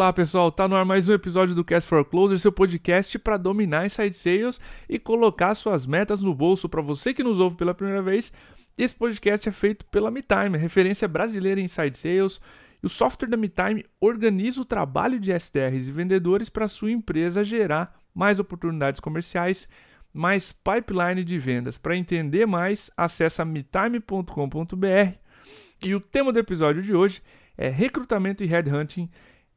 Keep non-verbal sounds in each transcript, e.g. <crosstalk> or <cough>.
Olá pessoal, tá no ar mais um episódio do Cast for Closer, seu podcast para dominar inside sales e colocar suas metas no bolso. Para você que nos ouve pela primeira vez, esse podcast é feito pela MeTime, referência brasileira em inside sales. E o software da MeTime organiza o trabalho de SDRs e vendedores para sua empresa gerar mais oportunidades comerciais, mais pipeline de vendas. Para entender mais, acesse metime.com.br. E o tema do episódio de hoje é recrutamento e headhunting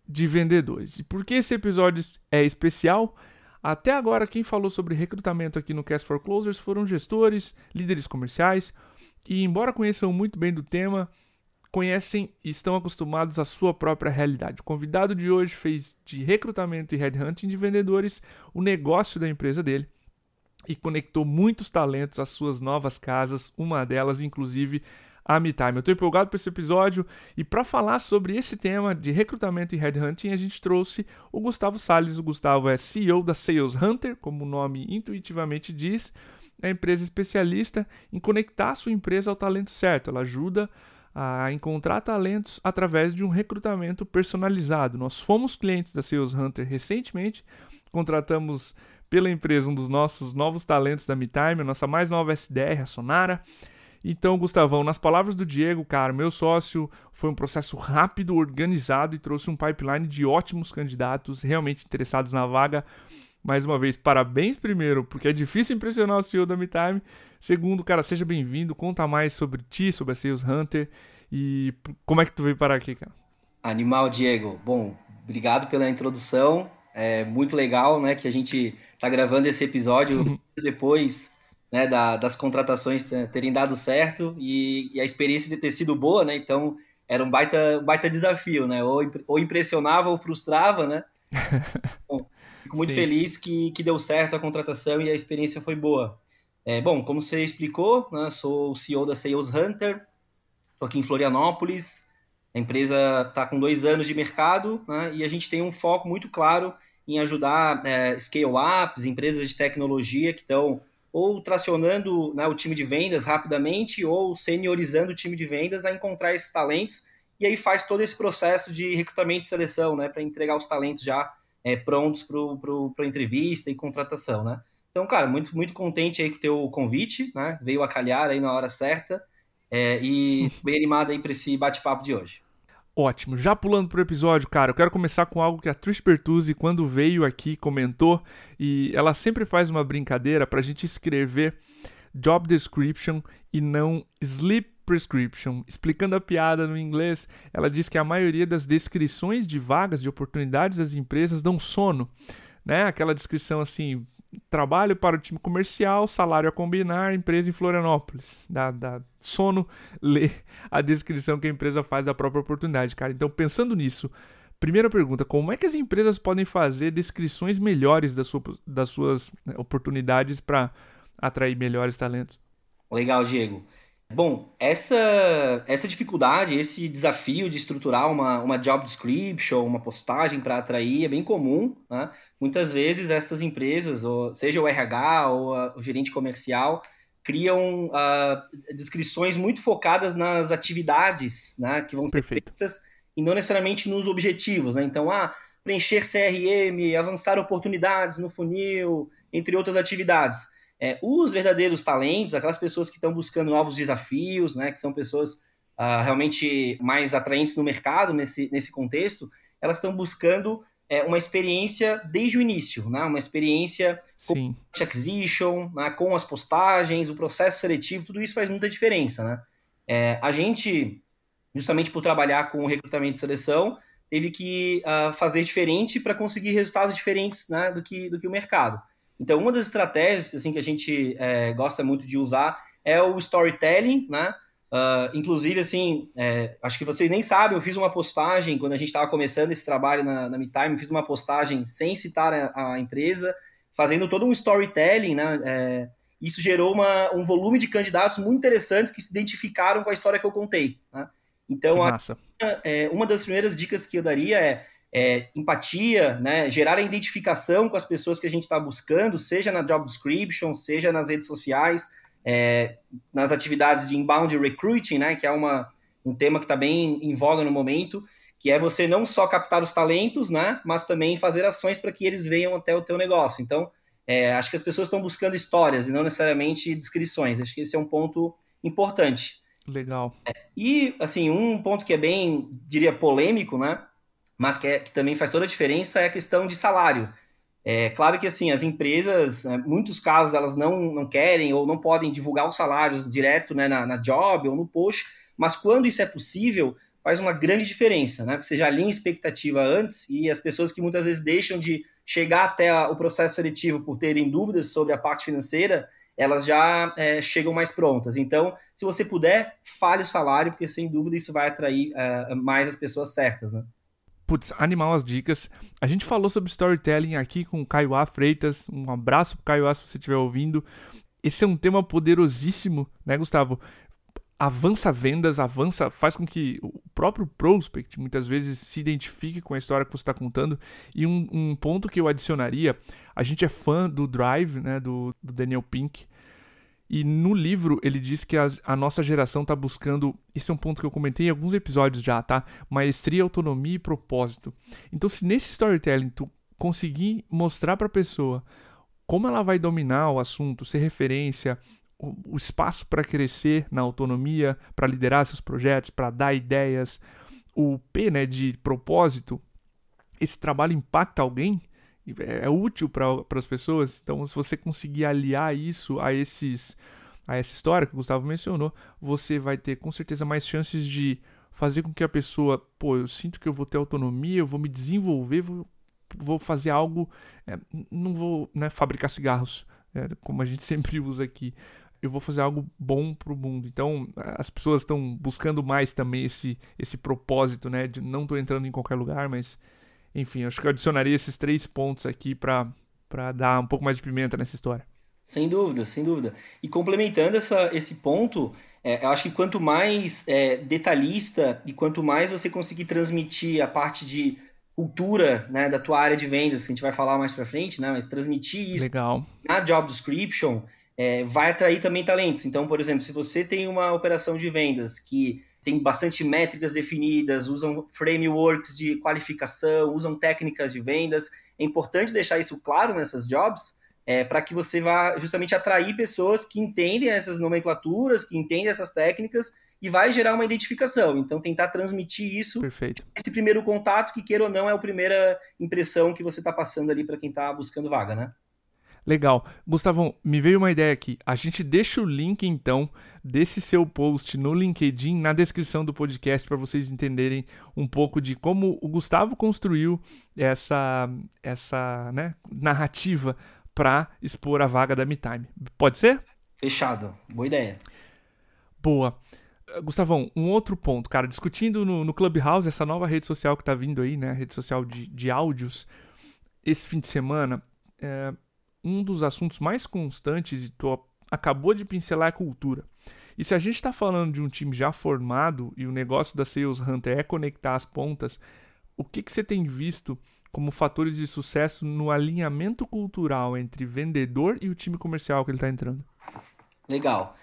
de vendedores. E por que esse episódio é especial? Até agora, quem falou sobre recrutamento aqui no Cast for Closers foram gestores, líderes comerciais, e embora conheçam muito bem do tema, conhecem e estão acostumados à sua própria realidade. O convidado de hoje fez de recrutamento e headhunting de vendedores o negócio da empresa dele e conectou muitos talentos às suas novas casas, uma delas, inclusive, a MeTime. Eu estou empolgado para esse episódio e para falar sobre esse tema de recrutamento e headhunting, a gente trouxe o Gustavo Sales. O Gustavo é CEO da Sales Hunter, como o nome intuitivamente diz, é empresa especialista em conectar a sua empresa ao talento certo. Ela ajuda a encontrar talentos através de um recrutamento personalizado. Nós fomos clientes da Sales Hunter recentemente, contratamos pela empresa um dos nossos novos talentos da MeTime, a nossa mais nova SDR, a Sonara. Então, Gustavão, nas palavras do Diego, cara, meu sócio foi um processo rápido, organizado e trouxe um pipeline de ótimos candidatos realmente interessados na vaga. Mais uma vez, parabéns primeiro, porque é difícil impressionar o CEO da MeTime. Segundo, cara, seja bem-vindo, conta mais sobre ti, sobre a Sales Hunter e como é que tu veio parar aqui, cara. Animal, Diego. Bom, obrigado pela introdução. É muito legal, né, que a gente tá gravando esse episódio <laughs> depois né, da, das contratações terem dado certo e, e, a experiência de ter sido boa, né? Então era um baita, baita desafio, né? Ou, ou impressionava ou frustrava, né? <laughs> Bom, fico muito Sim. feliz que, que deu certo a contratação e a experiência foi boa. É, bom, como você explicou, né, sou o CEO da Sales Hunter, estou aqui em Florianópolis. A empresa está com dois anos de mercado né, e a gente tem um foco muito claro em ajudar é, scale-ups, empresas de tecnologia que estão ou tracionando né, o time de vendas rapidamente, ou seniorizando o time de vendas a encontrar esses talentos, e aí faz todo esse processo de recrutamento e seleção, né, para entregar os talentos já é, prontos para a entrevista e contratação, né. Então, cara, muito, muito contente aí com o teu convite, né, veio a calhar aí na hora certa, é, e bem animado aí para esse bate-papo de hoje. Ótimo. Já pulando pro episódio, cara, eu quero começar com algo que a Trish Bertuzzi, quando veio aqui, comentou, e ela sempre faz uma brincadeira pra gente escrever job description e não sleep prescription. Explicando a piada no inglês, ela diz que a maioria das descrições de vagas de oportunidades das empresas dão sono, né? Aquela descrição assim, trabalho para o time comercial, salário a combinar, empresa em Florianópolis. Dá, dá sono ler a descrição que a empresa faz da própria oportunidade, cara. Então, pensando nisso, primeira pergunta: como é que as empresas podem fazer descrições melhores das, sua, das suas né, oportunidades para atrair melhores talentos? Legal, Diego. Bom, essa, essa dificuldade, esse desafio de estruturar uma, uma job description, uma postagem para atrair é bem comum. Né? Muitas vezes essas empresas, ou seja o RH ou a, o gerente comercial, criam uh, descrições muito focadas nas atividades né, que vão ser Perfeito. feitas e não necessariamente nos objetivos. Né? Então, ah, preencher CRM, avançar oportunidades no funil, entre outras atividades é, os verdadeiros talentos, aquelas pessoas que estão buscando novos desafios, né, que são pessoas uh, realmente mais atraentes no mercado nesse, nesse contexto, elas estão buscando é, uma experiência desde o início, né, uma experiência Sim. com acquisition, né, com as postagens, o processo seletivo, tudo isso faz muita diferença. Né? É, a gente, justamente por trabalhar com recrutamento e seleção, teve que uh, fazer diferente para conseguir resultados diferentes né, do, que, do que o mercado. Então, uma das estratégias assim, que a gente é, gosta muito de usar é o storytelling, né? Uh, inclusive, assim, é, acho que vocês nem sabem, eu fiz uma postagem quando a gente estava começando esse trabalho na, na MeTime, fiz uma postagem sem citar a, a empresa, fazendo todo um storytelling, né? É, isso gerou uma, um volume de candidatos muito interessantes que se identificaram com a história que eu contei. Né? Então, a, é, uma das primeiras dicas que eu daria é é, empatia, né, gerar a identificação com as pessoas que a gente está buscando, seja na job description, seja nas redes sociais, é, nas atividades de inbound recruiting, né, que é uma, um tema que está bem em voga no momento, que é você não só captar os talentos, né, mas também fazer ações para que eles venham até o teu negócio. Então, é, acho que as pessoas estão buscando histórias e não necessariamente descrições. Acho que esse é um ponto importante. Legal. É, e, assim, um ponto que é bem, diria, polêmico, né, mas que, é, que também faz toda a diferença é a questão de salário. É claro que assim as empresas, em né, muitos casos elas não, não querem ou não podem divulgar os salários direto né, na, na job ou no post, mas quando isso é possível, faz uma grande diferença, né? Porque você já alinha expectativa antes e as pessoas que muitas vezes deixam de chegar até o processo seletivo por terem dúvidas sobre a parte financeira, elas já é, chegam mais prontas. Então, se você puder, fale o salário, porque sem dúvida isso vai atrair é, mais as pessoas certas, né? Putz, animal as dicas. A gente falou sobre storytelling aqui com o Caio A. Freitas. Um abraço pro Caio A se você estiver ouvindo. Esse é um tema poderosíssimo, né, Gustavo? avança vendas, avança, faz com que o próprio prospect muitas vezes se identifique com a história que você está contando. E um, um, ponto que eu adicionaria, a gente é fã do Drive, né, do, do Daniel Pink. E no livro ele diz que a, a nossa geração está buscando, esse é um ponto que eu comentei em alguns episódios já, tá? Maestria, autonomia e propósito. Então, se nesse storytelling tu conseguir mostrar para a pessoa como ela vai dominar o assunto, ser referência, o espaço para crescer na autonomia, para liderar seus projetos, para dar ideias, o P né, de propósito, esse trabalho impacta alguém, é, é útil para as pessoas. Então, se você conseguir aliar isso a esses a essa história que o Gustavo mencionou, você vai ter com certeza mais chances de fazer com que a pessoa, pô, eu sinto que eu vou ter autonomia, eu vou me desenvolver, vou, vou fazer algo, é, não vou né, fabricar cigarros, é, como a gente <laughs> sempre usa aqui, eu vou fazer algo bom para o mundo. Então, as pessoas estão buscando mais também esse, esse propósito, né? De não estou entrando em qualquer lugar, mas, enfim, acho que eu adicionaria esses três pontos aqui para dar um pouco mais de pimenta nessa história. Sem dúvida, sem dúvida. E complementando essa, esse ponto, é, eu acho que quanto mais é, detalhista e quanto mais você conseguir transmitir a parte de cultura né, da tua área de vendas, que a gente vai falar mais para frente, né, mas transmitir isso Legal. na job description, é, vai atrair também talentos. Então, por exemplo, se você tem uma operação de vendas que tem bastante métricas definidas, usam frameworks de qualificação, usam técnicas de vendas, é importante deixar isso claro nessas jobs, é, para que você vá justamente atrair pessoas que entendem essas nomenclaturas, que entendem essas técnicas e vai gerar uma identificação. Então, tentar transmitir isso. Perfeito. Esse primeiro contato, que queira ou não, é a primeira impressão que você está passando ali para quem está buscando vaga, né? Legal. Gustavão, me veio uma ideia aqui. A gente deixa o link, então, desse seu post no LinkedIn na descrição do podcast para vocês entenderem um pouco de como o Gustavo construiu essa, essa né, narrativa para expor a vaga da MeTime. Pode ser? Fechado. Boa ideia. Boa. Gustavão, um outro ponto, cara, discutindo no, no Clubhouse, essa nova rede social que tá vindo aí, né, rede social de, de áudios, esse fim de semana, é, um dos assuntos mais constantes, e tu acabou de pincelar, é cultura. E se a gente está falando de um time já formado e o negócio da Sales Hunter é conectar as pontas, o que, que você tem visto como fatores de sucesso no alinhamento cultural entre vendedor e o time comercial que ele está entrando? Legal.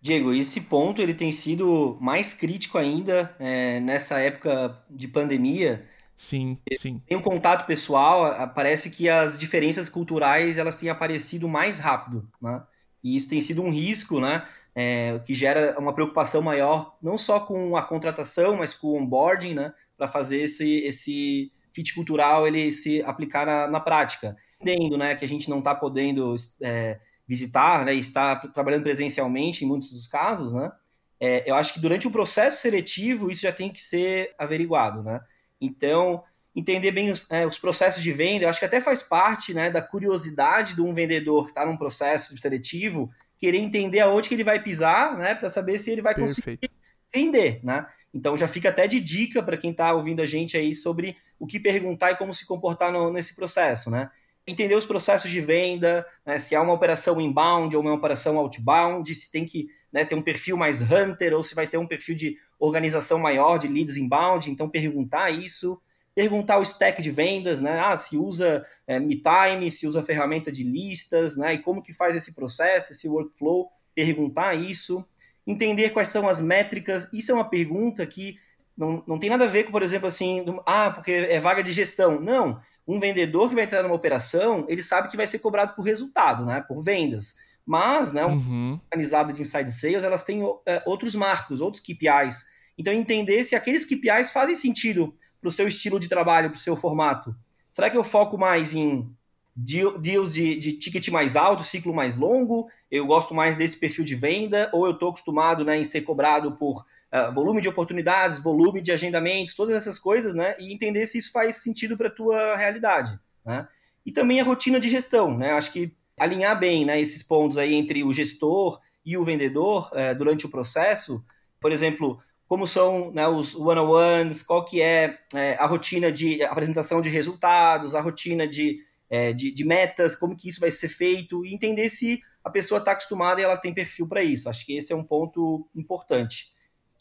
Diego, esse ponto ele tem sido mais crítico ainda é, nessa época de pandemia, Sim, sim. Tem um contato pessoal, parece que as diferenças culturais elas têm aparecido mais rápido, né? E isso tem sido um risco, né? É, que gera uma preocupação maior, não só com a contratação, mas com o onboarding, né? Para fazer esse, esse fit cultural ele se aplicar na, na prática. Entendendo, né? Que a gente não está podendo é, visitar, né? Está trabalhando presencialmente em muitos dos casos, né? É, eu acho que durante o processo seletivo isso já tem que ser averiguado, né? Então, entender bem os, é, os, processos de venda, eu acho que até faz parte né, da curiosidade de um vendedor que está num processo seletivo, querer entender aonde que ele vai pisar, né, para saber se ele vai conseguir vender, né? Então já fica até de dica para quem está ouvindo a gente aí sobre o que perguntar e como se comportar no, nesse processo, né? Entender os processos de venda, né, se há uma operação inbound ou uma operação outbound, se tem que né, ter um perfil mais hunter ou se vai ter um perfil de organização maior de leads inbound, então perguntar isso, perguntar o stack de vendas, né? Ah, se usa é, MeTime, se usa ferramenta de listas, né? E como que faz esse processo, esse workflow, perguntar isso, entender quais são as métricas. Isso é uma pergunta que não, não tem nada a ver com, por exemplo, assim, ah, porque é vaga de gestão. Não. Um vendedor que vai entrar numa operação, ele sabe que vai ser cobrado por resultado, né? Por vendas. Mas, né, uma uhum. organizada de inside sales, elas têm é, outros marcos, outros KPIs. Então, entender se aqueles KPIs fazem sentido para o seu estilo de trabalho, para o seu formato. Será que eu foco mais em deals de, de ticket mais alto, ciclo mais longo? Eu gosto mais desse perfil de venda? Ou eu estou acostumado né, em ser cobrado por uh, volume de oportunidades, volume de agendamentos, todas essas coisas, né? E entender se isso faz sentido para a tua realidade, né? E também a rotina de gestão, né? Acho que alinhar bem né, esses pontos aí entre o gestor e o vendedor uh, durante o processo, por exemplo, como são né, os one-on-ones, qual que é, é, a rotina de apresentação de resultados, a rotina de, é, de, de, metas, como que isso vai ser feito, e entender se a pessoa está acostumada e ela tem perfil para isso. Acho que esse é um ponto importante.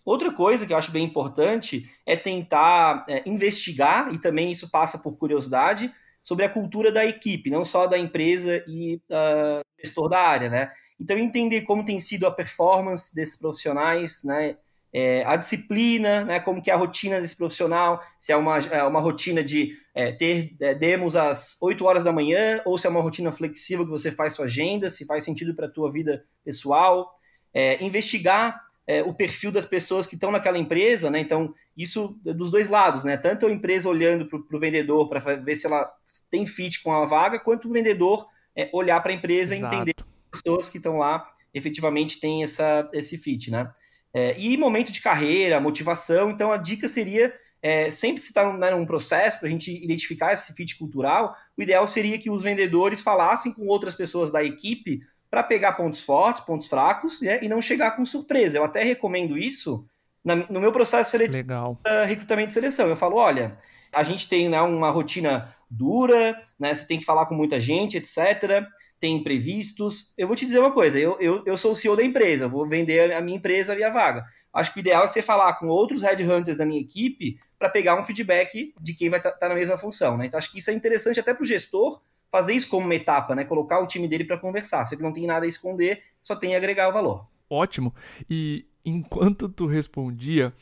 Outra coisa que eu acho bem importante é tentar é, investigar, e também isso passa por curiosidade, sobre a cultura da equipe, não só da empresa e uh, gestor da área, né? Então, entender como tem sido a performance desses profissionais, né? É, a disciplina, né, como que é a rotina desse profissional, se é uma, é uma rotina de é, ter é, demos às 8 horas da manhã, ou se é uma rotina flexível que você faz sua agenda, se faz sentido para a tua vida pessoal. É, investigar é, o perfil das pessoas que estão naquela empresa, né? Então, isso dos dois lados, né? Tanto a empresa olhando para o vendedor para ver se ela tem fit com a vaga, quanto o vendedor olhar para a empresa Exato. e entender que as pessoas que estão lá efetivamente têm essa, esse fit, né? É, e momento de carreira, motivação, então a dica seria, é, sempre que você está né, num processo para a gente identificar esse fit cultural, o ideal seria que os vendedores falassem com outras pessoas da equipe para pegar pontos fortes, pontos fracos, né, e não chegar com surpresa. Eu até recomendo isso na, no meu processo seletivo Legal. recrutamento e seleção. Eu falo, olha, a gente tem né, uma rotina dura, né, você tem que falar com muita gente, etc. Tem imprevistos. Eu vou te dizer uma coisa, eu, eu, eu sou o CEO da empresa, vou vender a minha empresa via vaga. Acho que o ideal é você falar com outros headhunters da minha equipe para pegar um feedback de quem vai estar tá, tá na mesma função. Né? Então, acho que isso é interessante até para o gestor, fazer isso como uma etapa, né? Colocar o time dele para conversar. Se ele não tem nada a esconder, só tem a agregar o valor. Ótimo. E enquanto tu respondia,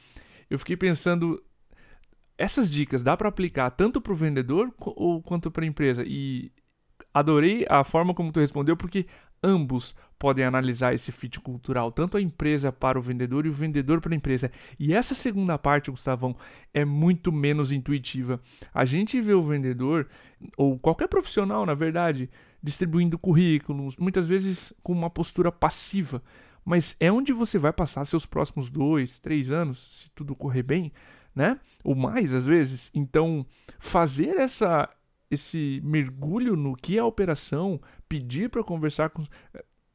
eu fiquei pensando essas dicas dá para aplicar tanto para o vendedor ou quanto para a empresa. E adorei a forma como tu respondeu porque ambos podem analisar esse fit cultural, tanto a empresa para o vendedor e o vendedor para a empresa. E essa segunda parte, Gustavão, é muito menos intuitiva. A gente vê o vendedor, ou qualquer profissional, na verdade, distribuindo currículos, muitas vezes com uma postura passiva. Mas é onde você vai passar seus próximos dois, três anos, se tudo correr bem, né? Ou mais às vezes. Então, fazer essa esse mergulho no que é a operação, pedir para conversar com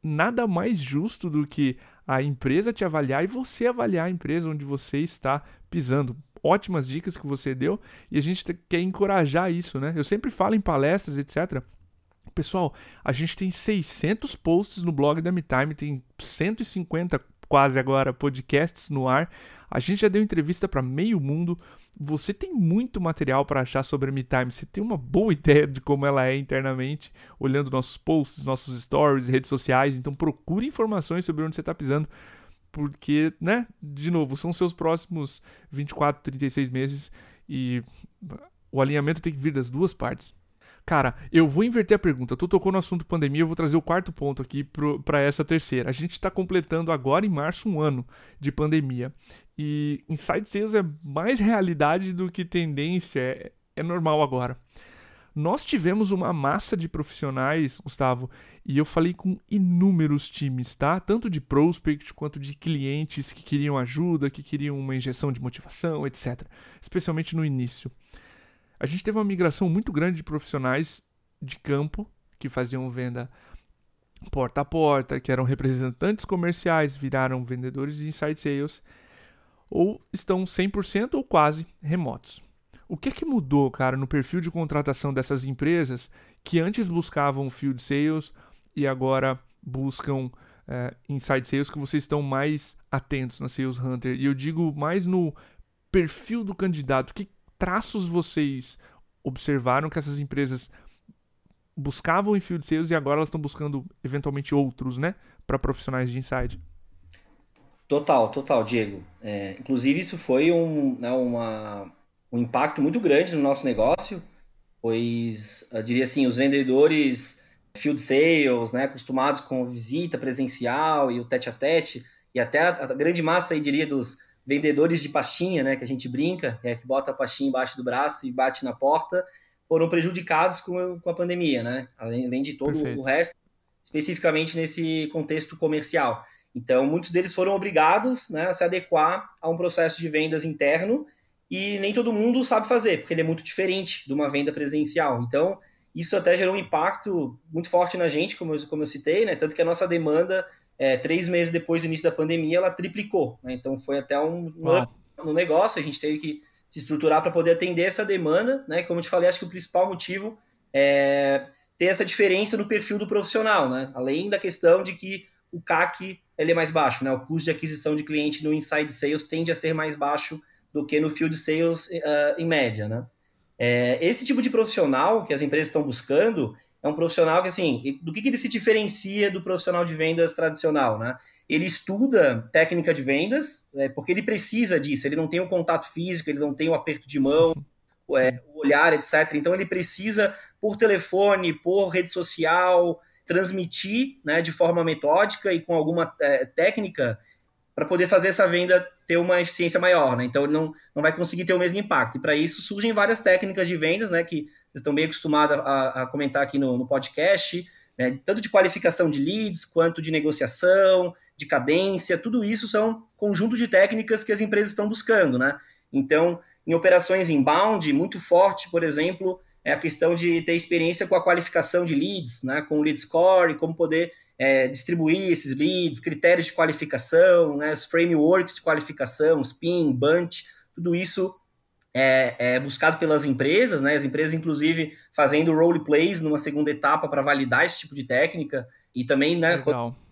nada mais justo do que a empresa te avaliar e você avaliar a empresa onde você está pisando. Ótimas dicas que você deu e a gente quer encorajar isso, né? Eu sempre falo em palestras, etc. Pessoal, a gente tem 600 posts no blog da MeTime, tem 150 quase agora podcasts no ar. A gente já deu entrevista para meio mundo. Você tem muito material para achar sobre a MeTime. Você tem uma boa <laughs> ideia de como ela é internamente, olhando nossos posts, nossos stories, redes sociais. Então procure informações sobre onde você está pisando. Porque, né, de novo, são seus próximos 24, 36 meses e o alinhamento tem que vir das duas partes. Cara, eu vou inverter a pergunta. Tu tocou no assunto pandemia, eu vou trazer o quarto ponto aqui para essa terceira. A gente está completando agora em março um ano de pandemia. E Inside Sales é mais realidade do que tendência, é, é normal agora. Nós tivemos uma massa de profissionais, Gustavo, e eu falei com inúmeros times, tá? Tanto de prospect quanto de clientes que queriam ajuda, que queriam uma injeção de motivação, etc. Especialmente no início a gente teve uma migração muito grande de profissionais de campo que faziam venda porta a porta, que eram representantes comerciais, viraram vendedores de inside sales, ou estão 100% ou quase remotos. O que é que mudou, cara, no perfil de contratação dessas empresas que antes buscavam field sales e agora buscam é, inside sales que vocês estão mais atentos na Sales Hunter? E eu digo mais no perfil do candidato. Que traços vocês observaram que essas empresas buscavam em field sales e agora elas estão buscando eventualmente outros, né, para profissionais de inside? Total, total, Diego. É, inclusive, isso foi um, né, uma, um impacto muito grande no nosso negócio, pois, eu diria assim, os vendedores field sales, né, acostumados com visita presencial e o tete a tete, e até a, a grande massa, aí, diria, dos vendedores de pastinha, né, que a gente brinca, que é que bota a pastinha embaixo do braço e bate na porta, foram prejudicados com, com a pandemia, né, além, além de todo Perfeito. o resto, especificamente nesse contexto comercial. Então, muitos deles foram obrigados né, a se adequar a um processo de vendas interno e nem todo mundo sabe fazer, porque ele é muito diferente de uma venda presencial. Então, isso até gerou um impacto muito forte na gente, como eu, como eu citei, né? Tanto que a nossa demanda, é, três meses depois do início da pandemia, ela triplicou. Né? Então, foi até um, um no negócio, a gente teve que se estruturar para poder atender essa demanda, né? Como eu te falei, acho que o principal motivo é ter essa diferença no perfil do profissional, né? Além da questão de que o CAC ele é mais baixo, né? O custo de aquisição de cliente no inside sales tende a ser mais baixo do que no field sales uh, em média, né? É, esse tipo de profissional que as empresas estão buscando é um profissional que, assim, do que, que ele se diferencia do profissional de vendas tradicional, né? Ele estuda técnica de vendas, é, porque ele precisa disso, ele não tem o contato físico, ele não tem o aperto de mão, é, o olhar, etc. Então ele precisa, por telefone, por rede social, transmitir né, de forma metódica e com alguma é, técnica para poder fazer essa venda ter uma eficiência maior, né? Então ele não, não vai conseguir ter o mesmo impacto. E para isso surgem várias técnicas de vendas, né? Que vocês estão bem acostumados a, a comentar aqui no, no podcast, né? tanto de qualificação de leads, quanto de negociação, de cadência, tudo isso são conjunto de técnicas que as empresas estão buscando, né? Então, em operações inbound, muito forte, por exemplo, é a questão de ter experiência com a qualificação de leads, né, com o lead score, como poder é, distribuir esses leads, critérios de qualificação, né, os frameworks de qualificação, SPIN, BUNT, tudo isso é, é, buscado pelas empresas, né, as empresas inclusive fazendo role plays numa segunda etapa para validar esse tipo de técnica e também, né,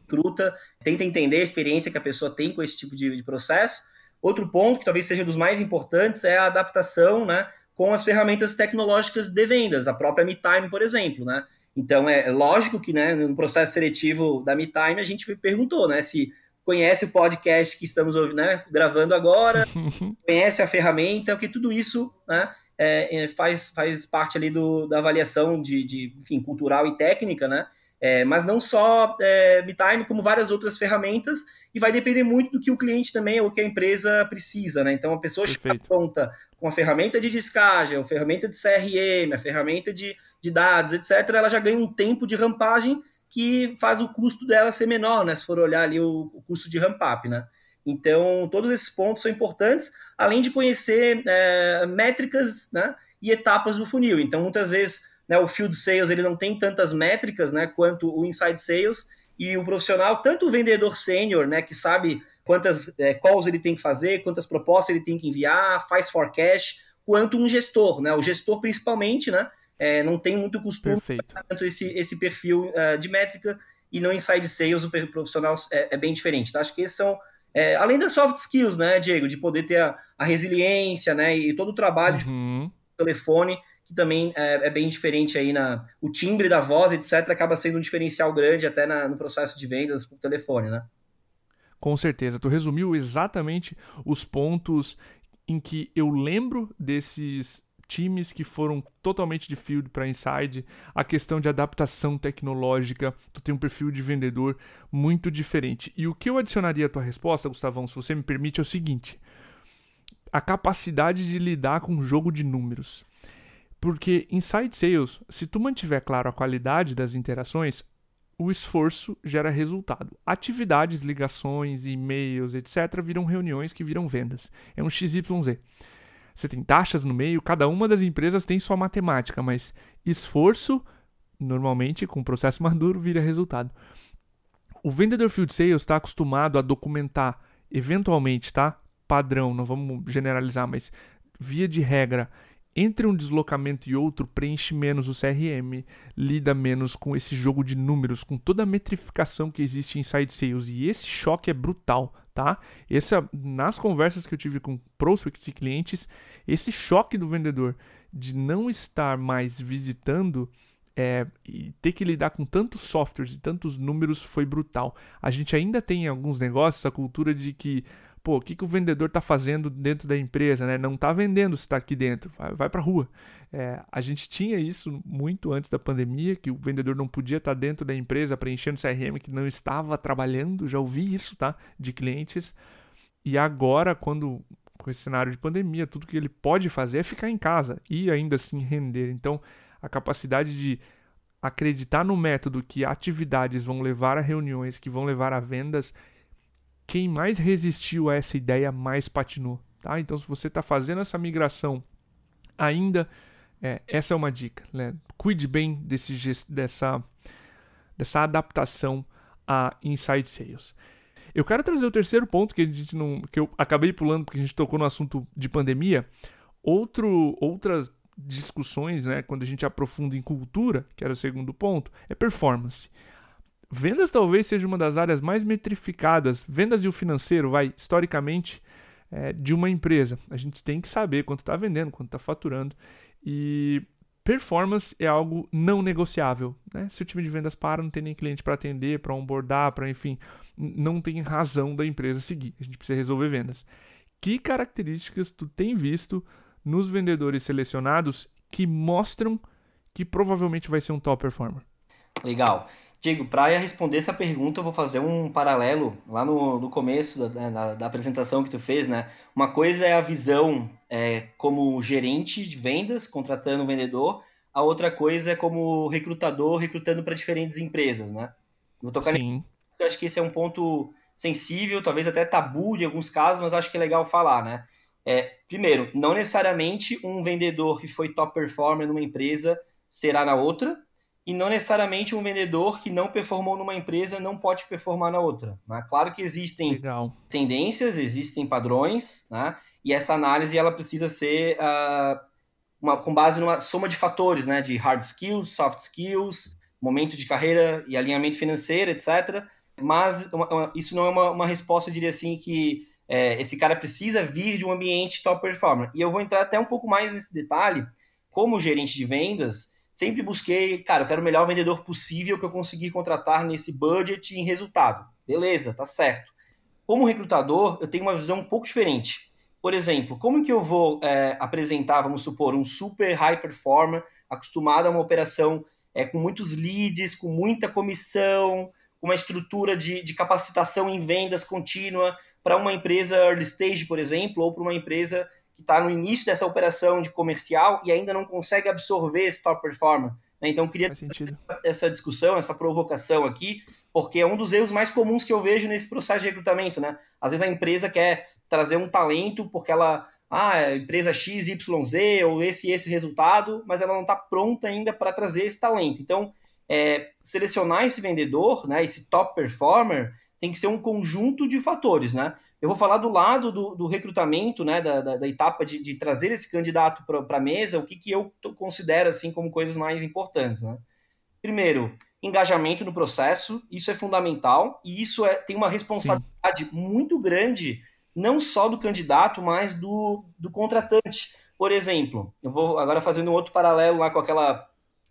recruta, tenta entender a experiência que a pessoa tem com esse tipo de, de processo. Outro ponto que talvez seja dos mais importantes é a adaptação, né, com as ferramentas tecnológicas de vendas, a própria MeTime, por exemplo, né? Então, é lógico que né, no processo seletivo da MeTime, a gente perguntou né, se conhece o podcast que estamos né, gravando agora, <laughs> conhece a ferramenta, porque tudo isso né, é, é, faz, faz parte ali do, da avaliação de, de enfim, cultural e técnica, né? É, mas não só é, BitTime, como várias outras ferramentas, e vai depender muito do que o cliente também, ou que a empresa precisa, né? Então, a pessoa está pronta com a ferramenta de descagem, a ferramenta de CRM, a ferramenta de, de dados, etc., ela já ganha um tempo de rampagem que faz o custo dela ser menor, né? Se for olhar ali o, o custo de ramp-up, né? Então, todos esses pontos são importantes, além de conhecer é, métricas né, e etapas do funil. Então, muitas vezes né, o field sales ele não tem tantas métricas né, quanto o inside sales, e o profissional, tanto o vendedor sênior, né, que sabe quantas é, calls ele tem que fazer, quantas propostas ele tem que enviar, faz forecast, quanto um gestor, né, o gestor principalmente, né, é, não tem muito costume tanto esse, esse perfil uh, de métrica e no inside sales o profissional é, é bem diferente. Tá? Acho que esses são é, além das soft skills, né, Diego, de poder ter a, a resiliência, né, e todo o trabalho uhum. de telefone que também é, é, bem diferente aí na o timbre da voz, etc, acaba sendo um diferencial grande até na, no processo de vendas por telefone, né? Com certeza, tu resumiu exatamente os pontos em que eu lembro desses times que foram totalmente de field para inside, a questão de adaptação tecnológica, tu tem um perfil de vendedor muito diferente. E o que eu adicionaria à tua resposta, Gustavão, se você me permite, é o seguinte: a capacidade de lidar com um jogo de números. Porque inside sales, se tu mantiver claro a qualidade das interações, o esforço gera resultado. Atividades, ligações, e-mails, etc., viram reuniões que viram vendas. É um XYZ. Você tem taxas no meio, cada uma das empresas tem sua matemática, mas esforço, normalmente, com processo <laughs> maduro, vira resultado. O vendedor field sales está acostumado a documentar, eventualmente, tá? Padrão, não vamos generalizar, mas via de regra, entre um deslocamento e outro, preenche menos o CRM, lida menos com esse jogo de números, com toda a metrificação que existe em side sales. E esse choque é brutal, tá? Essa, nas conversas que eu tive com prospects e clientes, esse choque do vendedor de não estar mais visitando É, e ter que lidar com tantos softwares e tantos números foi brutal. A gente ainda tem em alguns negócios a cultura de que, pô, o que, que o vendedor está fazendo dentro da empresa, né? Não está vendendo se está aqui dentro, vai, vai para a rua. É, a gente tinha isso muito antes da pandemia, que o vendedor não podia estar tá dentro da empresa preenchendo CRM que não estava trabalhando. Já ouvi isso, tá? De clientes. E agora, quando com esse cenário de pandemia, tudo que ele pode fazer é ficar em casa e ainda assim render. Então, a capacidade de acreditar no método que atividades vão levar a reuniões, que vão levar a vendas, quem mais resistiu a essa ideia mais patinou. Tá? Então, se você está fazendo essa migração ainda, é, essa é uma dica. Né? Cuide bem desse, dessa, dessa adaptação a Inside Sales. Eu quero trazer o terceiro ponto que a gente não. que eu acabei pulando porque a gente tocou no assunto de pandemia. Outro, outras discussões, né, quando a gente aprofunda em cultura, que era o segundo ponto, é performance. Vendas talvez seja uma das áreas mais metrificadas, vendas e o financeiro, vai, historicamente, é, de uma empresa. A gente tem que saber quanto está vendendo, quanto está faturando. E performance é algo não negociável. Né? Se o time de vendas para, não tem nem cliente para atender, para onboardar, para enfim, não tem razão da empresa seguir. A gente precisa resolver vendas. Que características tu tem visto nos vendedores selecionados que mostram que provavelmente vai ser um top performer? Legal. Diego, para responder essa pergunta, eu vou fazer um paralelo lá no, no começo da, da, da, apresentação que tu fez, né? Uma coisa é a visão é, como gerente de vendas, contratando um vendedor, a outra coisa é como recrutador, recrutando para diferentes empresas, né? Vou tocar Sim. Eu acho que esse é um ponto sensível, talvez até tabu de alguns casos, mas acho que é legal falar, né? É, primeiro, não necessariamente um vendedor que foi top performer numa empresa será na outra, e não necessariamente um vendedor que não performou numa empresa não pode performar na outra. Né? Claro que existem Legal. tendências, existem padrões, né? e essa análise ela precisa ser uh, uma, com base numa soma de fatores, né? de hard skills, soft skills, momento de carreira e alinhamento financeiro, etc. Mas uma, uma, isso não é uma, uma resposta, eu diria assim, que é, esse cara precisa vir de um ambiente top performer. E eu vou entrar até um pouco mais nesse detalhe, como gerente de vendas, sempre busquei, cara, eu quero o melhor vendedor possível que eu conseguir contratar nesse budget em resultado. Beleza, tá certo. Como recrutador, eu tenho uma visão um pouco diferente. Por exemplo, como que eu vou é, apresentar, vamos supor, um super high performer acostumado a uma operação é, com muitos leads, com muita comissão, com uma estrutura de, de capacitação em vendas contínua para uma empresa early stage, por exemplo, ou para uma empresa que está no início dessa operação de comercial e ainda não consegue absorver esse top performer. Né? Então, eu queria essa discussão, essa provocação aqui, porque é um dos erros mais comuns que eu vejo nesse processo de recrutamento. Né? Às vezes a empresa quer trazer um talento porque ela, ah, é empresa XYZ ou esse esse resultado, mas ela não está pronta ainda para trazer esse talento. Então, é, selecionar esse vendedor, né, esse top performer, tem que ser um conjunto de fatores, né? Eu vou falar do lado do, do recrutamento, né, da, da, da etapa de, de, trazer esse candidato para a mesa, o que, que eu considero assim como coisas mais importantes. Né? Primeiro, engajamento no processo, isso é fundamental e isso é, tem uma responsabilidade Sim. muito grande, não só do candidato, mas do, do contratante. Por exemplo, eu vou agora fazendo um outro paralelo lá com aquela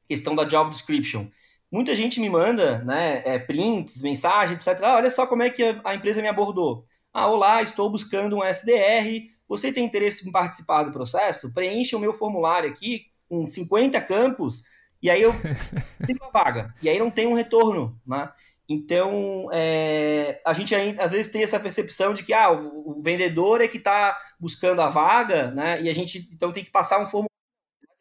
questão da job description. Muita gente me manda né, é, prints, mensagens, etc. Ah, olha só como é que a, a empresa me abordou. Ah, olá, estou buscando um SDR. Você tem interesse em participar do processo? Preencha o meu formulário aqui com 50 campos e aí eu <laughs> tenho uma vaga. E aí não tem um retorno, né? Então, é, a gente ainda, às vezes tem essa percepção de que ah, o, o vendedor é que está buscando a vaga, né? E a gente então tem que passar um formulário.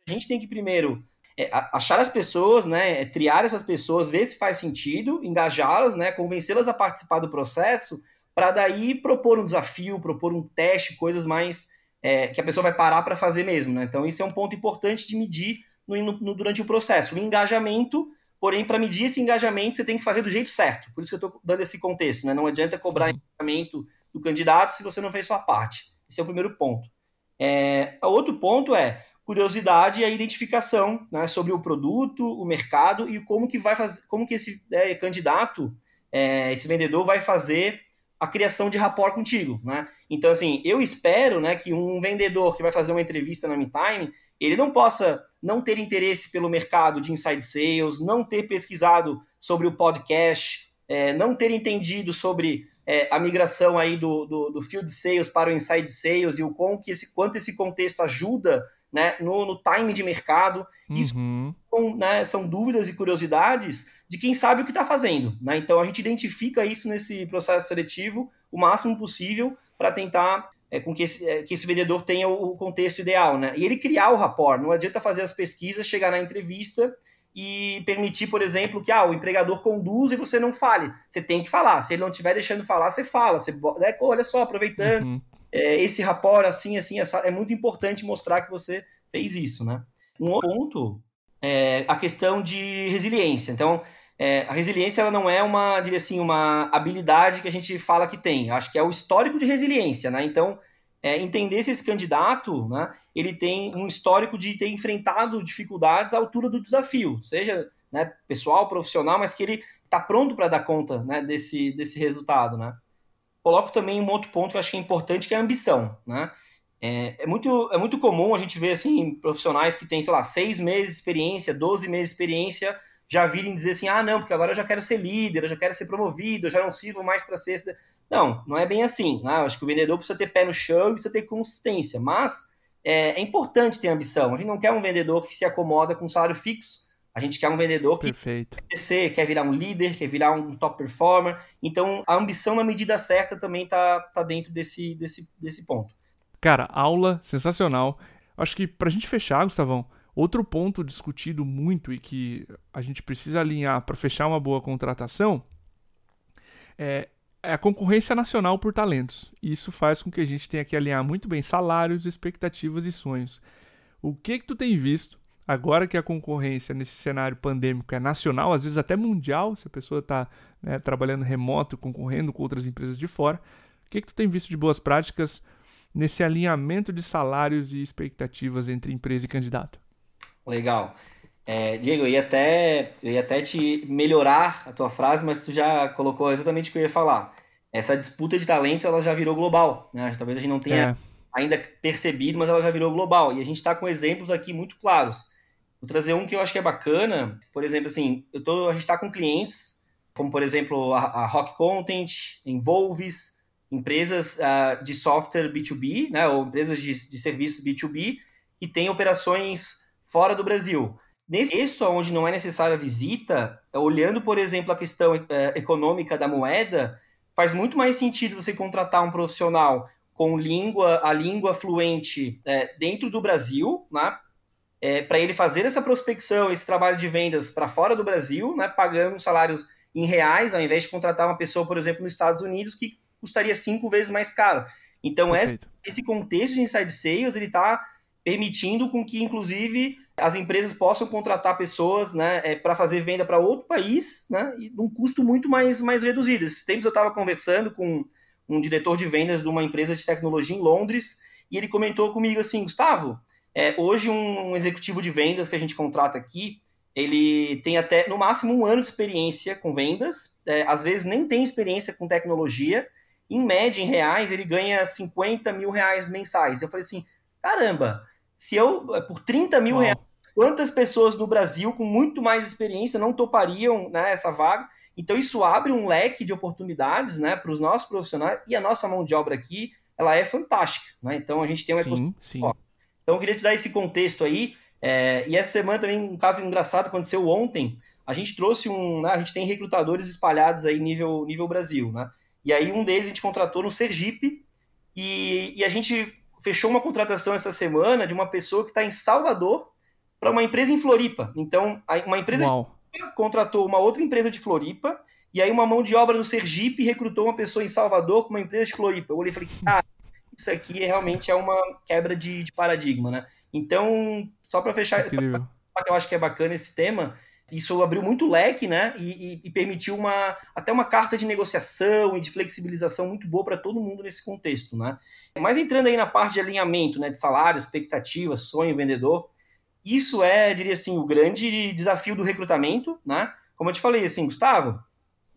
A gente tem que primeiro é, achar as pessoas, né? É, triar essas pessoas, ver se faz sentido, engajá-las, né? Convencê-las a participar do processo para daí propor um desafio, propor um teste, coisas mais é, que a pessoa vai parar para fazer mesmo. Né? Então, isso é um ponto importante de medir no, no, durante o processo. O engajamento, porém, para medir esse engajamento, você tem que fazer do jeito certo. Por isso que eu estou dando esse contexto. Né? Não adianta cobrar engajamento do candidato se você não fez sua parte. Esse é o primeiro ponto. É, o outro ponto é curiosidade e a identificação né, sobre o produto, o mercado e como que vai fazer, como que esse é, candidato, é, esse vendedor vai fazer a criação de rapport contigo, né? Então, assim, eu espero, né, que um vendedor que vai fazer uma entrevista na MeTime, ele não possa não ter interesse pelo mercado de inside sales, não ter pesquisado sobre o podcast, é, não ter entendido sobre é, a migração aí do, do, do, field sales para o inside sales e o quão que esse, quanto esse contexto ajuda né, no, no time de mercado. Uhum. Isso são, né, são dúvidas e curiosidades de quem sabe o que está fazendo. Né? Então a gente identifica isso nesse processo seletivo o máximo possível para tentar é, com que esse, é, que esse vendedor tenha o, o, contexto ideal. Né? E ele criar o rapport. Não adianta fazer as pesquisas, chegar na entrevista e permitir, por exemplo, que ah, o empregador conduza e você não fale. Você tem que falar. Se ele não estiver deixando falar, você fala. Você, né, olha só, aproveitando uhum. é, esse rapport assim, assim, essa, é muito importante mostrar que você fez isso, né? Um outro ponto é a questão de resiliência. Então, é, a resiliência ela não é uma, diria assim, uma habilidade que a gente fala que tem. Acho que é o histórico de resiliência, né? Então, é, entender se esse candidato, né, ele tem um histórico de ter enfrentado dificuldades à altura do desafio, seja né, pessoal, profissional, mas que ele está pronto para dar conta né, desse, desse resultado, né? Coloco também um outro ponto que eu acho que é importante, que é a ambição, né? É, é, muito, é muito comum a gente ver, assim, profissionais que têm, sei lá, seis meses de experiência, 12 meses de experiência, já virem dizer assim, ah, não, porque agora eu já quero ser líder, eu já quero ser promovido, eu já não sirvo mais para ser... Não, não é bem assim. Né? Eu acho que o vendedor precisa ter pé no chão e precisa ter consistência, mas é, é, importante ter ambição. A gente não quer um vendedor que se acomoda com um salário fixo. A gente quer um vendedor que Perfeito. quer crescer, quer virar um líder, quer virar um top performer. Então, a ambição na medida certa também tá, tá dentro desse, desse, desse ponto. Cara, aula sensacional. Acho que pra gente fechar, Gustavão, Outro ponto discutido muito e que a gente precisa alinhar para fechar uma boa contratação é, é, a concorrência nacional por talentos. Isso faz com que a gente tenha que alinhar muito bem salários, expectativas e sonhos. O que que tu tem visto agora que a concorrência nesse cenário pandêmico é nacional, às vezes até mundial, se a pessoa está né, trabalhando remoto, concorrendo com outras empresas de fora, o que que tu tem visto de boas práticas nesse alinhamento de salários e expectativas entre empresa e candidato? Legal. É, Diego, eu ia, até, eu ia até te melhorar a tua frase, mas tu já colocou exatamente o que eu ia falar. Essa disputa de talento ela já virou global, né? Talvez a gente não tenha é. ainda percebido, mas ela já virou global. E a gente está com exemplos aqui muito claros. Vou trazer um que eu acho que é bacana. Por exemplo, assim, eu tô, a gente está com clientes, como por exemplo a, a Rock Content, Envolves, empresas uh, de software B2B, né? Ou empresas de, de serviços B2B, que têm operações fora do Brasil. Nesse texto, onde não é necessária a visita, olhando, por exemplo, a questão é, econômica da moeda, faz muito mais sentido você contratar um profissional com língua, a língua fluente é, dentro do Brasil, né? É, para ele fazer essa prospecção, esse trabalho de vendas para fora do Brasil, né, pagando salários em reais, ao invés de contratar uma pessoa, por exemplo, nos Estados Unidos, que custaria cinco vezes mais caro. Então, esse, esse contexto de inside sales, ele está permitindo com que, inclusive, as empresas possam contratar pessoas né, é, para fazer venda para outro país né, e num custo muito mais, mais reduzido. Esses tempos eu estava conversando com um diretor de vendas de uma empresa de tecnologia em Londres e ele comentou comigo assim, Gustavo, é, hoje um executivo de vendas que a gente contrata aqui, ele tem até no máximo um ano de experiência com vendas, é, às vezes nem tem experiência com tecnologia, em média, em reais, ele ganha 50 mil reais mensais. Eu falei assim, caramba, se eu, por 30 mil reais, quantas pessoas no Brasil com muito mais experiência não topariam né, essa vaga? Então, isso abre um leque de oportunidades né, para os nossos profissionais e a nossa mão de obra aqui ela é fantástica. Né? Então, a gente tem um sim, sim. Então, eu queria te dar esse contexto aí. É, e essa semana também, um caso engraçado aconteceu ontem. A gente trouxe um. Né, a gente tem recrutadores espalhados aí nível, nível Brasil. Né? E aí, um deles a gente contratou no Sergipe. E, e a gente fechou uma contratação essa semana de uma pessoa que está em Salvador para uma empresa em Floripa. Então, uma empresa contratou uma outra empresa de Floripa e aí uma mão de obra no Sergipe recrutou uma pessoa em Salvador com uma empresa de Floripa. Eu olhei e falei, ah, isso aqui realmente é uma quebra de, de paradigma, né? Então, só para fechar, que eu acho que é bacana esse tema, isso abriu muito leque, né? E, e, e, permitiu uma até uma carta de negociação e de flexibilização muito boa para todo mundo nesse contexto, né? Mas entrando aí na parte de alinhamento, né, de salário, expectativa, sonho, vendedor, isso é, diria assim, o grande desafio do recrutamento, né? Como eu te falei, assim, Gustavo,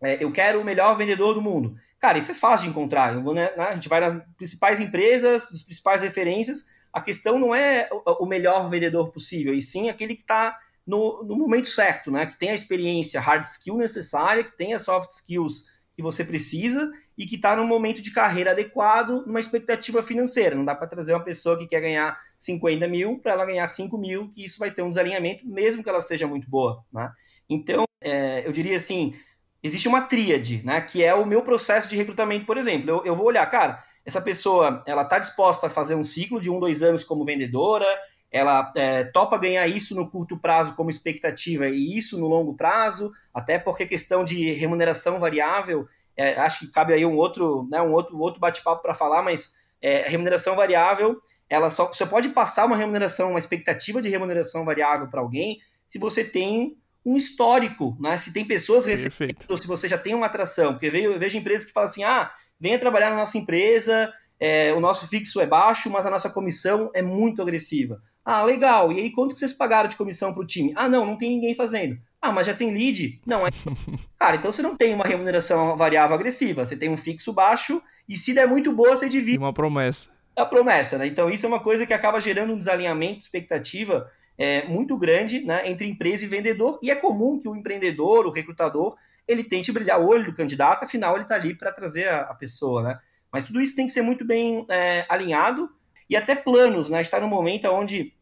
é, eu quero o melhor vendedor do mundo. Cara, isso é fácil de encontrar. Eu vou, né, a gente vai nas principais empresas, as principais referências, a questão não é o melhor vendedor possível, e sim aquele que está no, no, momento certo, né? Que tem a experiência hard skill necessária, que tem as soft skills que você precisa e que está num momento de carreira adequado, numa expectativa financeira. Não dá para trazer uma pessoa que quer ganhar 50 mil para ela ganhar 5 mil, que isso vai ter um desalinhamento, mesmo que ela seja muito boa. Né? Então, é, eu diria assim, existe uma tríade, né, que é o meu processo de recrutamento, por exemplo. Eu, eu vou olhar, cara, essa pessoa ela está disposta a fazer um ciclo de um, dois anos como vendedora, ela é, topa ganhar isso no curto prazo como expectativa e isso no longo prazo, até porque questão de remuneração variável, é, acho que cabe aí um outro, né, um outro, outro bate-papo para falar, mas é, remuneração variável, ela só você pode passar uma remuneração, uma expectativa de remuneração variável para alguém se você tem um histórico, né? Se tem pessoas recebendo, ou se você já tem uma atração, porque eu vejo, empresas que falam assim, ah, venha trabalhar na nossa empresa, é, o nosso fixo é baixo, mas a nossa comissão é muito agressiva. Ah, legal. E aí, quanto que vocês pagaram de comissão para o time? Ah, não, não tem ninguém fazendo. Ah, mas já tem lead? Não, é. <laughs> Cara, então você não tem uma remuneração variável agressiva, você tem um fixo baixo e se der muito boa, você divide. Uma promessa. A promessa, né? Então isso é uma coisa que acaba gerando um desalinhamento de expectativa é, muito grande né, entre empresa e vendedor, e é comum que o empreendedor, o recrutador, ele tente brilhar o olho do candidato, afinal ele está ali para trazer a, a, pessoa, né? Mas tudo isso tem que ser muito bem é, alinhado e até planos, né? Está no momento onde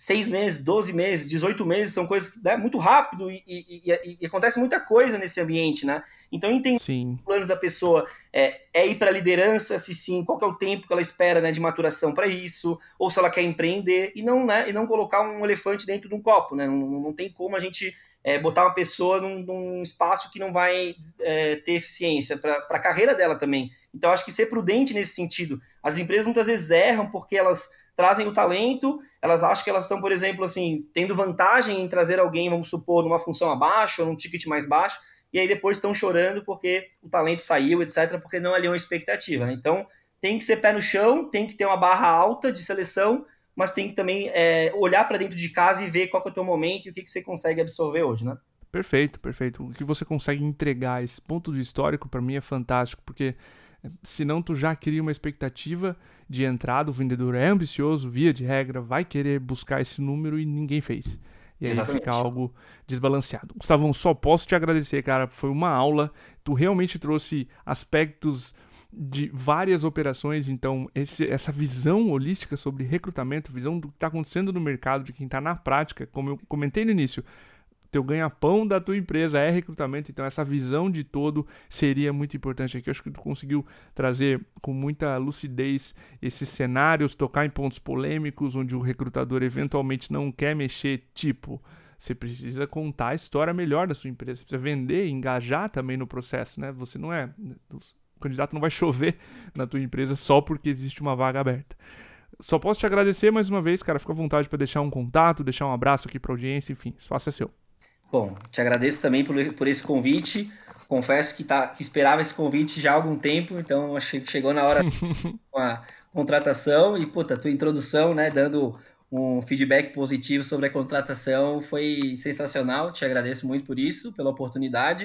seis meses, 12 meses, 18 meses, são coisas né, muito rápido e, e, e, acontece muita coisa nesse ambiente, né? Então entender sim. o plano da pessoa é, é ir para a liderança, se sim, qual é o tempo que ela espera né, de maturação para isso, ou se ela quer empreender, e não, né, e não colocar um elefante dentro de um copo, né? Não, não tem como a gente é, botar uma pessoa num, num, espaço que não vai é, ter eficiência para a carreira dela também. Então acho que ser prudente nesse sentido. As empresas muitas vezes erram porque elas trazem o talento, elas acham que elas estão, por exemplo, assim, tendo vantagem em trazer alguém, vamos supor, numa função abaixo ou num ticket mais baixo, e aí depois estão chorando porque o talento saiu, etc., porque não alinhou a expectativa. Né? Então, tem que ser pé no chão, tem que ter uma barra alta de seleção, mas tem que também é, olhar para dentro de casa e ver qual é o teu momento e o que, que você consegue absorver hoje, né? Perfeito, perfeito. O que você consegue entregar, esse ponto de histórico, para mim é fantástico, porque senão tu já cria uma expectativa de entrada, o vendedor é ambicioso, via de regra, vai querer buscar esse número e ninguém fez. E aí Exatamente. fica algo desbalanceado. Gustavão, só posso te agradecer, cara. Foi uma aula. Tu realmente trouxe aspectos de várias operações, então esse, essa visão holística sobre recrutamento, visão do que está acontecendo no mercado, de quem está na prática, como eu comentei no início, teu ganha-pão da tua empresa é recrutamento, então essa visão de todo seria muito importante aqui. Eu acho que tu conseguiu trazer com muita lucidez esses cenários, tocar em pontos polêmicos onde o recrutador eventualmente não quer mexer, tipo, você precisa contar a história melhor da sua empresa, você precisa vender, engajar também no processo, né? Você não é o candidato não vai chover na tua empresa só porque existe uma vaga aberta. Só posso te agradecer mais uma vez, cara. Fica à vontade para deixar um contato, deixar um abraço aqui para audiência, enfim, espaço é seu. Bom, te agradeço também por, por esse convite. Confesso que, tá, que esperava esse convite já há algum tempo, então achei que chegou na hora <laughs> com a contratação e, puta, tua introdução, né, dando um feedback positivo sobre a contratação foi sensacional. Te agradeço muito por isso, pela oportunidade.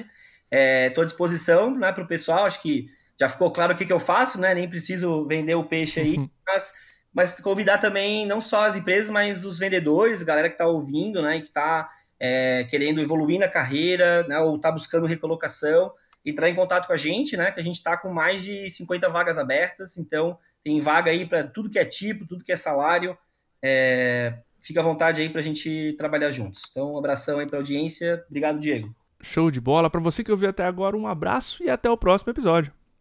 Estou é, à disposição né, para o pessoal, acho que já ficou claro o que, que eu faço, né? Nem preciso vender o peixe aí, mas, mas convidar também não só as empresas, mas os vendedores, galera que está ouvindo, né? E que está é, querendo evoluir na carreira, né, ou está buscando recolocação, entrar em contato com a gente, né, que a gente está com mais de 50 vagas abertas, então tem vaga aí para tudo que é tipo, tudo que é salário, é, fica à vontade aí para a gente trabalhar juntos. Então, um abração aí para a audiência, obrigado, Diego. Show de bola, para você que ouviu até agora, um abraço e até o próximo episódio.